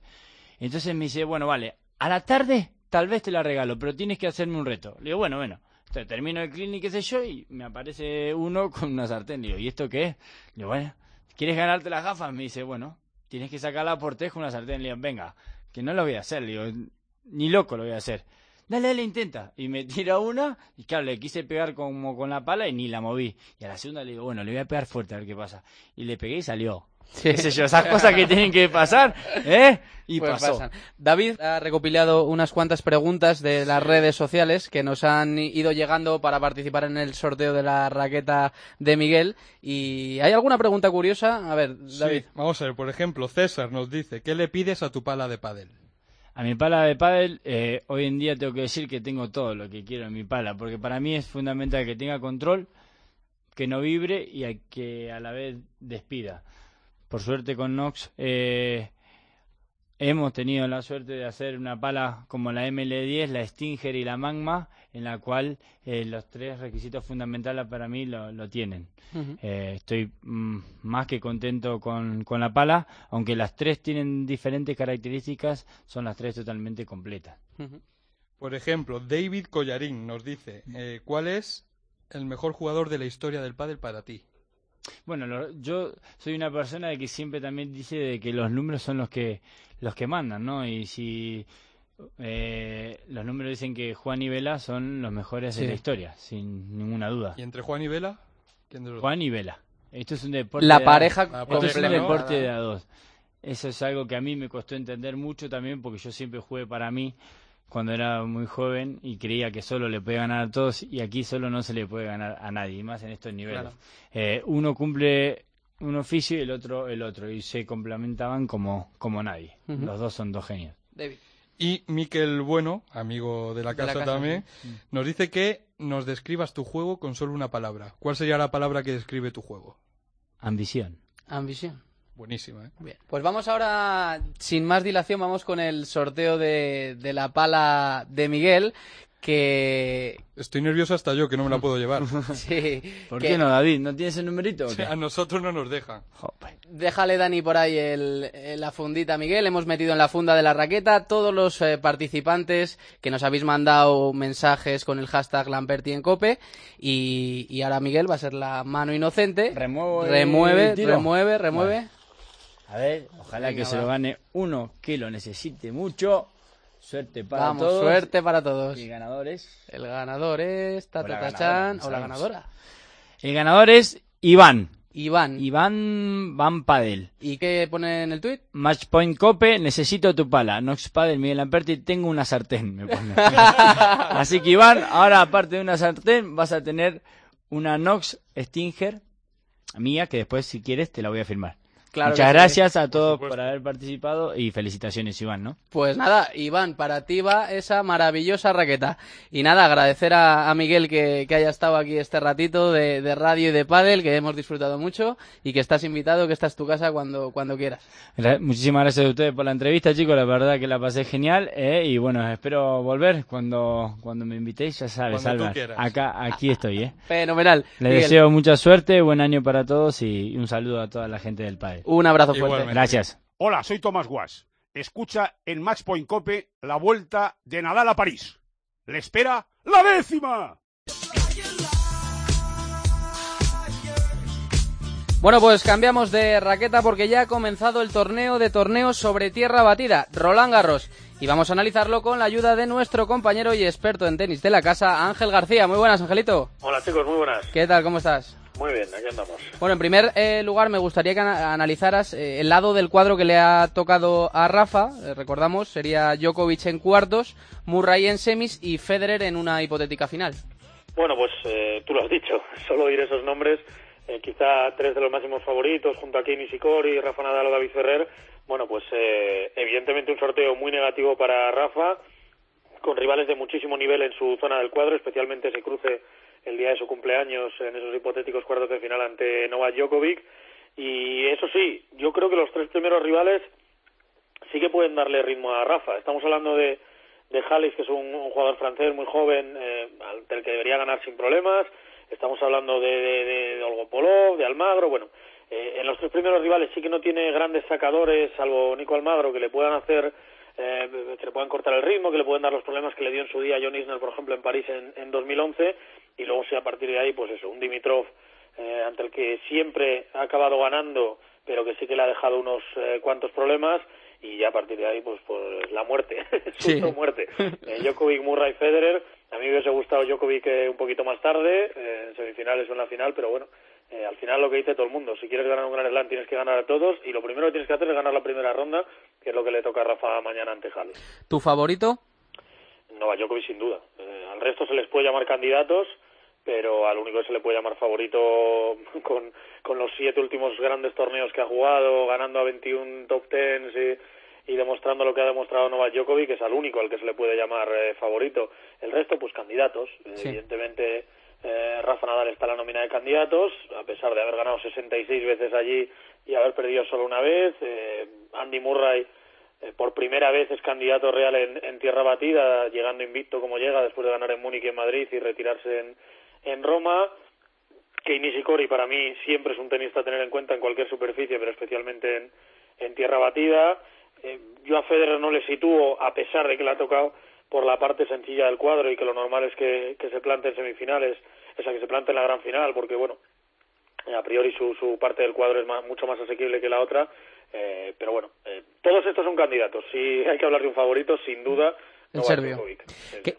Entonces me dice, bueno, vale, a la tarde tal vez te la regalo, pero tienes que hacerme un reto. Le digo, bueno, bueno. Termino el clínico, qué sé yo, y me aparece uno con una sartén. Le digo, ¿y esto qué es? Digo, bueno, ¿quieres ganarte las gafas? Me dice, bueno, tienes que sacarla por tres con una sartén. Le digo, venga, que no lo voy a hacer. Le digo, ni loco lo voy a hacer. Dale, dale, intenta. Y me tira una, y claro, le quise pegar como con la pala y ni la moví. Y a la segunda le digo, bueno, le voy a pegar fuerte a ver qué pasa. Y le pegué y salió. Sí. Qué sé yo, esas cosas que tienen que pasar, ¿eh? Y Pues pasó. pasan. David ha recopilado unas cuantas preguntas de las redes sociales que nos han ido llegando para participar en el sorteo de la raqueta de Miguel. ¿Y hay alguna pregunta curiosa? A ver, David. Sí, vamos a ver, por ejemplo, César nos dice, ¿qué le pides a tu pala de pádel? A mi pala de pádel, eh, hoy en día tengo que decir que tengo todo lo que quiero en mi pala, porque para mí es fundamental que tenga control, que no vibre y a- que a la vez despida. Por suerte con Nox eh, hemos tenido la suerte de hacer una pala como la ML10, la Stinger y la Magma, en la cual eh, los tres requisitos fundamentales para mí lo, lo tienen. Eh, estoy mm, más que contento con, con la pala, aunque las tres tienen diferentes características, son las tres totalmente completas. Por ejemplo, David Collarín nos dice, eh, ¿cuál es el mejor jugador de la historia del pádel para ti? Bueno, lo- yo soy una persona de que siempre también dice de que los números son los que los que mandan, ¿no? Y si eh, los números dicen que Juan y Vela son los mejores Sí. de la historia, sin ninguna duda. ¿Y entre Juan y Vela? ¿Quién de los dos? Juan y Vela. Esto es un deporte. La de pareja Ah, Esto es un deporte de a dos. Eso es algo que a mí me costó entender mucho también porque yo siempre jugué para mí cuando era muy joven y creía que solo le puede ganar a todos y aquí solo no se le puede ganar a nadie, y más en estos niveles. Claro. Eh, uno cumple un oficio y el otro el otro y se complementaban como, como nadie. Los dos son dos genios. David. Y Miquel Bueno, amigo de la De la casa, casa, también, nos dice que nos describas tu juego con solo una palabra. ¿Cuál sería la palabra que describe tu juego? Ambición. Ambición. Buenísima, ¿eh? Bien, pues vamos ahora, sin más dilación, vamos con el sorteo de, de la pala de Miguel, que... Estoy nervioso hasta yo, que no me la puedo llevar. Sí, ¿Por que- qué no, David? ¿No tienes el numerito? o O qué? sea, a nosotros no nos dejan. Jope. Déjale, Dani, por ahí el, la fundita, Miguel. Hemos metido en la funda de la raqueta todos los eh, participantes que nos habéis mandado mensajes con el hashtag Lamperti en Cope. Y, y ahora Miguel va a ser la mano inocente. Remuevo el remueve, tiro. remueve, remueve. A ver, ojalá Venga, que se va. lo gane uno que lo necesite mucho. Suerte para Vamos, todos. suerte para todos. Y ganadores. El ganador es Tatatachan ganadora, o la ganadora. El ganador es Iván. Iván. Iván Van Padel. ¿Y qué pone en el tuit? Matchpoint Cope, necesito tu pala. Nox Padel, Miguel Lamperti, tengo una sartén, me pone. Así que Iván, ahora aparte de una sartén, vas a tener una Nox Stinger mía, que después, si quieres, te la voy a firmar. Claro Muchas sí. gracias a todos por haber participado y felicitaciones, Iván, ¿no? Pues nada, Iván, para ti va esa maravillosa raqueta. Y nada, agradecer a, a Miguel que, que haya estado aquí este ratito de, de radio y de pádel, que hemos disfrutado mucho y que estás invitado, que esta es tu casa cuando, cuando quieras. Muchísimas gracias a ustedes por la entrevista, chicos. La verdad que la pasé genial. eh, y bueno, espero volver cuando, cuando me invitéis. Ya sabes, quieras. Acá, aquí estoy, ¿eh? Fenomenal. Les Miguel, deseo mucha suerte, buen año para todos y un saludo a toda la gente del Un abrazo fuerte. Igualmente. Gracias. Hola, soy Tomás Guas. Escucha en Matchpoint Cope la vuelta de Nadal a París. Le espera la décima. Bueno, pues cambiamos de raqueta porque ya ha comenzado el torneo de torneos sobre tierra batida, Roland Garros. Y vamos a analizarlo con la ayuda de nuestro compañero y experto en tenis de la casa, Ángel García. Muy buenas, Angelito. Hola chicos, muy buenas. ¿Qué tal? ¿Cómo estás? Muy bien, aquí andamos. Bueno, en primer eh, lugar me gustaría que ana- analizaras eh, el lado del cuadro que le ha tocado a Rafa. Eh, recordamos, sería Djokovic en cuartos, Murray en semis y Federer en una hipotética final. Bueno, pues eh, tú lo has dicho, solo oír esos nombres, quizá tres de los máximos favoritos, junto a Kei Nishikori, Rafa Nadal o David Ferrer. Bueno, pues eh, evidentemente un sorteo muy negativo para Rafa, con rivales de muchísimo nivel en su zona del cuadro, especialmente ese cruce el día de su cumpleaños en esos hipotéticos cuartos de final ante Novak Djokovic. Y eso sí, yo creo que los tres primeros rivales sí que pueden darle ritmo a Rafa. Estamos hablando de, de Halis, que es un, jugador francés muy joven, eh, ante el que debería ganar sin problemas. Estamos hablando de, de, de Olgopolov, de Almagro. Bueno, eh, en los tres primeros rivales sí que no tiene grandes sacadores, salvo Nico Almagro, que le puedan hacer, eh, que le puedan cortar el ritmo, que le pueden dar los problemas que le dio en su día John Isner, por ejemplo, en París en, en 2011. Y luego sí, a partir de ahí, pues eso, un Dimitrov eh, ante el que siempre ha acabado ganando, pero que sí que le ha dejado unos eh, cuantos problemas y ya a partir de ahí pues pues la muerte Sí. susto muerte eh, Djokovic Murray Federer a mí me hubiese gustado Djokovic eh, un poquito más tarde eh, en semifinales o en la final pero bueno eh, al final lo que dice todo el mundo si quieres ganar un gran slam tienes que ganar a todos y lo primero que tienes que hacer es ganar la primera ronda que es lo que le toca a Rafa mañana ante Halle ¿Tu favorito? Novak Djokovic sin duda. Eh, al resto se les puede llamar candidatos, pero al único que se le puede llamar favorito con, con los siete últimos grandes torneos que ha jugado, ganando a 21 top tens y, y demostrando lo que ha demostrado Novak Djokovic, es al único al que se le puede llamar eh, favorito. El resto, pues candidatos. Sí. Evidentemente, eh, Rafa Nadal está en la nómina de candidatos, a pesar de haber ganado 66 veces allí y haber perdido solo una vez. Eh, Andy Murray eh, por primera vez es candidato real en, en tierra batida, llegando invicto como llega después de ganar en Múnich y en Madrid y retirarse en, en Roma. Kei Nishikori para mí siempre es un tenista a tener en cuenta en cualquier superficie, pero especialmente en, en tierra batida. Eh, yo a Federer no le sitúo, a pesar de que le ha tocado, por la parte sencilla del cuadro y que lo normal es que, que se plante en semifinales, esa que se plante en la gran final, porque bueno, a priori su, su parte del cuadro es más, mucho más asequible que la otra, eh, pero bueno, eh, todos estos son candidatos. Si hay que hablar de un favorito, sin duda, el serbio.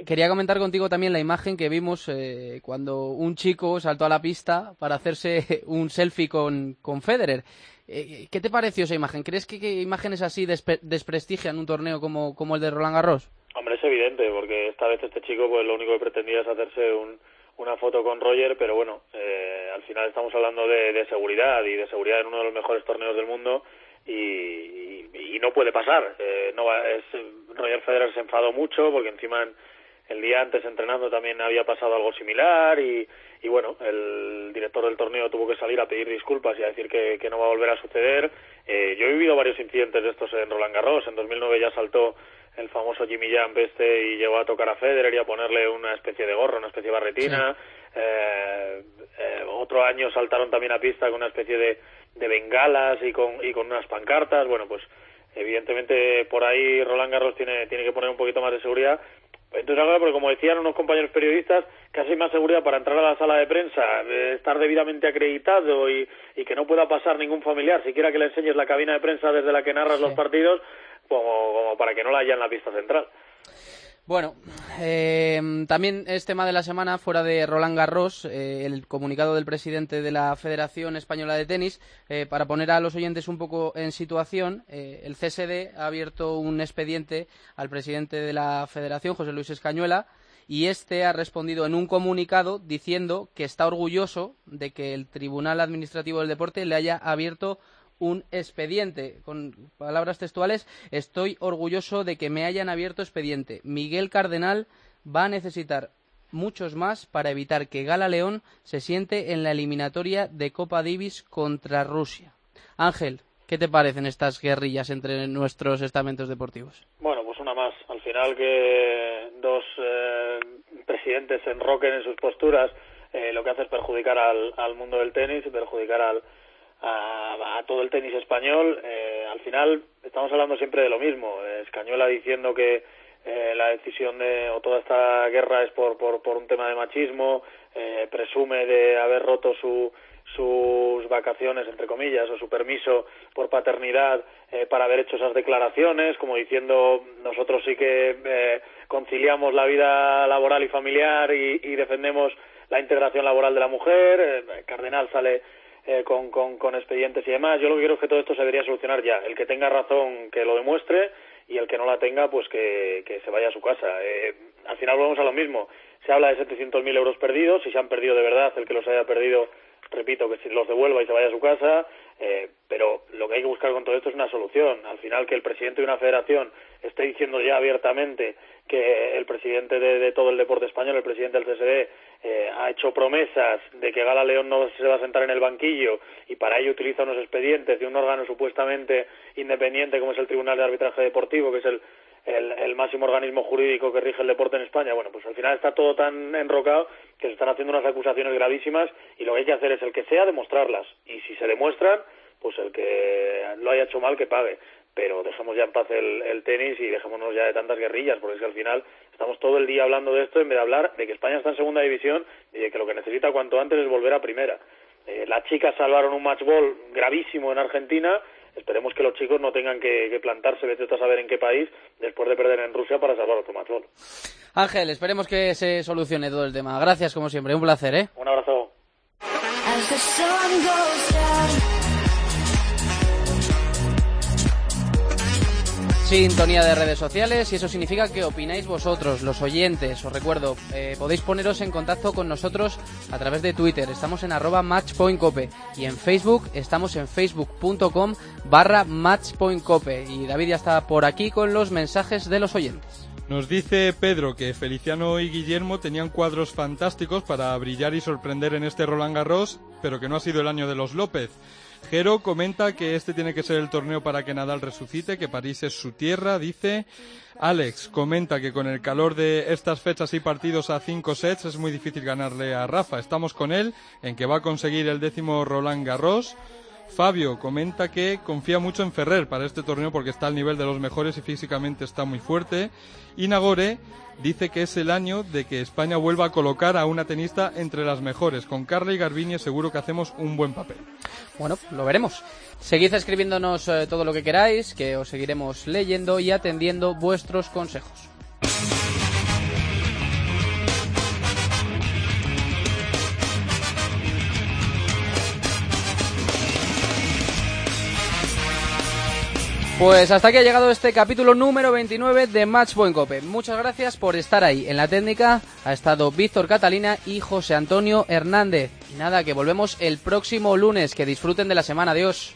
quería comentar contigo también la imagen que vimos eh, cuando un chico saltó a la pista para hacerse un selfie con, con Federer. Eh, ¿Qué te pareció esa imagen? ¿Crees que, imágenes así desprestigian un torneo como, como el de Roland Garros? Es evidente, porque esta vez este chico pues lo único que pretendía es hacerse un, una foto con Roger, pero bueno, eh, al final estamos hablando de, de seguridad y de seguridad en uno de los mejores torneos del mundo y, y, no puede pasar. Eh, no es, Roger Federer se enfadó mucho porque encima el día antes entrenando también había pasado algo similar y, y bueno, el director del torneo tuvo que salir a pedir disculpas y a decir que, que no va a volver a suceder. Eh, yo he vivido varios incidentes de estos en Roland Garros. En 2009 ya saltó el famoso Jimmy Jump este y llegó a tocar a Federer y a ponerle una especie de gorro, una especie de barretina. Eh, eh, otro año saltaron también a pista con una especie de, de bengalas y con, y con unas pancartas. Bueno, pues evidentemente por ahí Roland Garros tiene, tiene que poner un poquito más de seguridad. Entonces ahora, porque como decían unos compañeros periodistas, casi más seguridad para entrar a la sala de prensa, estar debidamente acreditado y, y, que no pueda pasar ningún familiar, siquiera que le enseñes la cabina de prensa desde la que narras los partidos, como, para que no la haya en la pista central. Bueno, eh, también es tema de la semana, fuera de Roland Garros, eh, el comunicado del presidente de la Federación Española de Tenis, eh, para poner a los oyentes un poco en situación, el CSD ha abierto un expediente al presidente de la Federación, José Luis Escañuela, y este ha respondido en un comunicado diciendo que está orgulloso de que el Tribunal Administrativo del Deporte le haya abierto un expediente. Con palabras textuales, estoy orgulloso de que me hayan abierto expediente. Miguel Cardenal va a necesitar muchos más para evitar que Gala León se siente en la eliminatoria de Copa Davis contra Rusia. Ángel, ¿qué te parecen estas guerrillas entre nuestros estamentos deportivos? Bueno, pues una más. Al final que dos eh, presidentes se enroquen en sus posturas, eh, lo que hace es perjudicar al, al mundo del tenis, perjudicar al, a, todo el tenis español. Eh, al final estamos hablando siempre de lo mismo. Escañola diciendo que eh, la decisión de o toda esta guerra es por, por, por un tema de machismo, eh, presume de haber roto su, sus vacaciones, entre comillas, o su permiso por paternidad eh, para haber hecho esas declaraciones, como diciendo nosotros sí que eh, conciliamos la vida laboral y familiar y, y defendemos la integración laboral de la mujer. Eh, Cardenal sale eh, con, con, con expedientes y demás. Yo lo que creo es que todo esto se debería solucionar ya. El que tenga razón que lo demuestre y el que no la tenga pues que, que se vaya a su casa. Eh, al final volvemos a lo mismo. Se habla de 700.000 euros perdidos. Si se han perdido de verdad, el que los haya perdido, repito, que los devuelva y se vaya a su casa. Eh, pero lo que hay que buscar con todo esto es una solución. Al final que el presidente de una federación esté diciendo ya abiertamente que el presidente de, de todo el deporte español, el presidente del CSD, eh, ha hecho promesas de que Gala León no se va a sentar en el banquillo y para ello utiliza unos expedientes de un órgano supuestamente independiente como es el Tribunal de Arbitraje Deportivo, que es el, el, el, máximo organismo jurídico que rige el deporte en España. Bueno, pues al final está todo tan enrocado que se están haciendo unas acusaciones gravísimas y lo que hay que hacer es el que sea demostrarlas y si se demuestran, pues el que lo haya hecho mal que pague pero dejemos ya en paz el, el, tenis y dejémonos ya de tantas guerrillas, porque es que al final estamos todo el día hablando de esto en vez de hablar de que España está en segunda división y de que lo que necesita cuanto antes es volver a primera. Eh, las chicas salvaron un match ball gravísimo en Argentina, esperemos que los chicos no tengan que, que plantarse, vete a saber en qué país, después de perder en Rusia para salvar otro match ball. Ángel, esperemos que se solucione todo el tema. Gracias como siempre, un placer, ¿eh? Un abrazo. Sintonía de redes sociales y eso significa que opináis vosotros, los oyentes. Os recuerdo, eh, podéis poneros en contacto con nosotros a través de Twitter. Estamos en arroba matchpointcope y en Facebook estamos en facebook.com barra matchpointcope. Y David ya está por aquí con los mensajes de los oyentes. Nos dice Pedro que Feliciano y Guillermo tenían cuadros fantásticos para brillar y sorprender en este Roland Garros, pero que no ha sido el año de los López. Jero comenta que este tiene que ser el torneo para que Nadal resucite, que París es su tierra, dice. Alex comenta que con el calor de estas fechas y partidos a cinco sets es muy difícil ganarle a Rafa. Estamos con él en que va a conseguir el décimo Roland Garros. Fabio comenta que confía mucho en Ferrer para este torneo porque está al nivel de los mejores y físicamente está muy fuerte. Y Nagore dice que es el año de que España vuelva a colocar a una tenista entre las mejores. Con Carla y Garbiñe seguro que hacemos un buen papel. Bueno, lo veremos. Seguid escribiéndonos eh, todo lo que queráis, que os seguiremos leyendo y atendiendo vuestros consejos. Pues hasta aquí ha llegado este capítulo número 29 de Matchpoint Cope. Muchas gracias por estar ahí. En la técnica ha estado Víctor Catalina y José Antonio Hernández. Y nada, que volvemos el próximo lunes. Que disfruten de la semana. Adiós.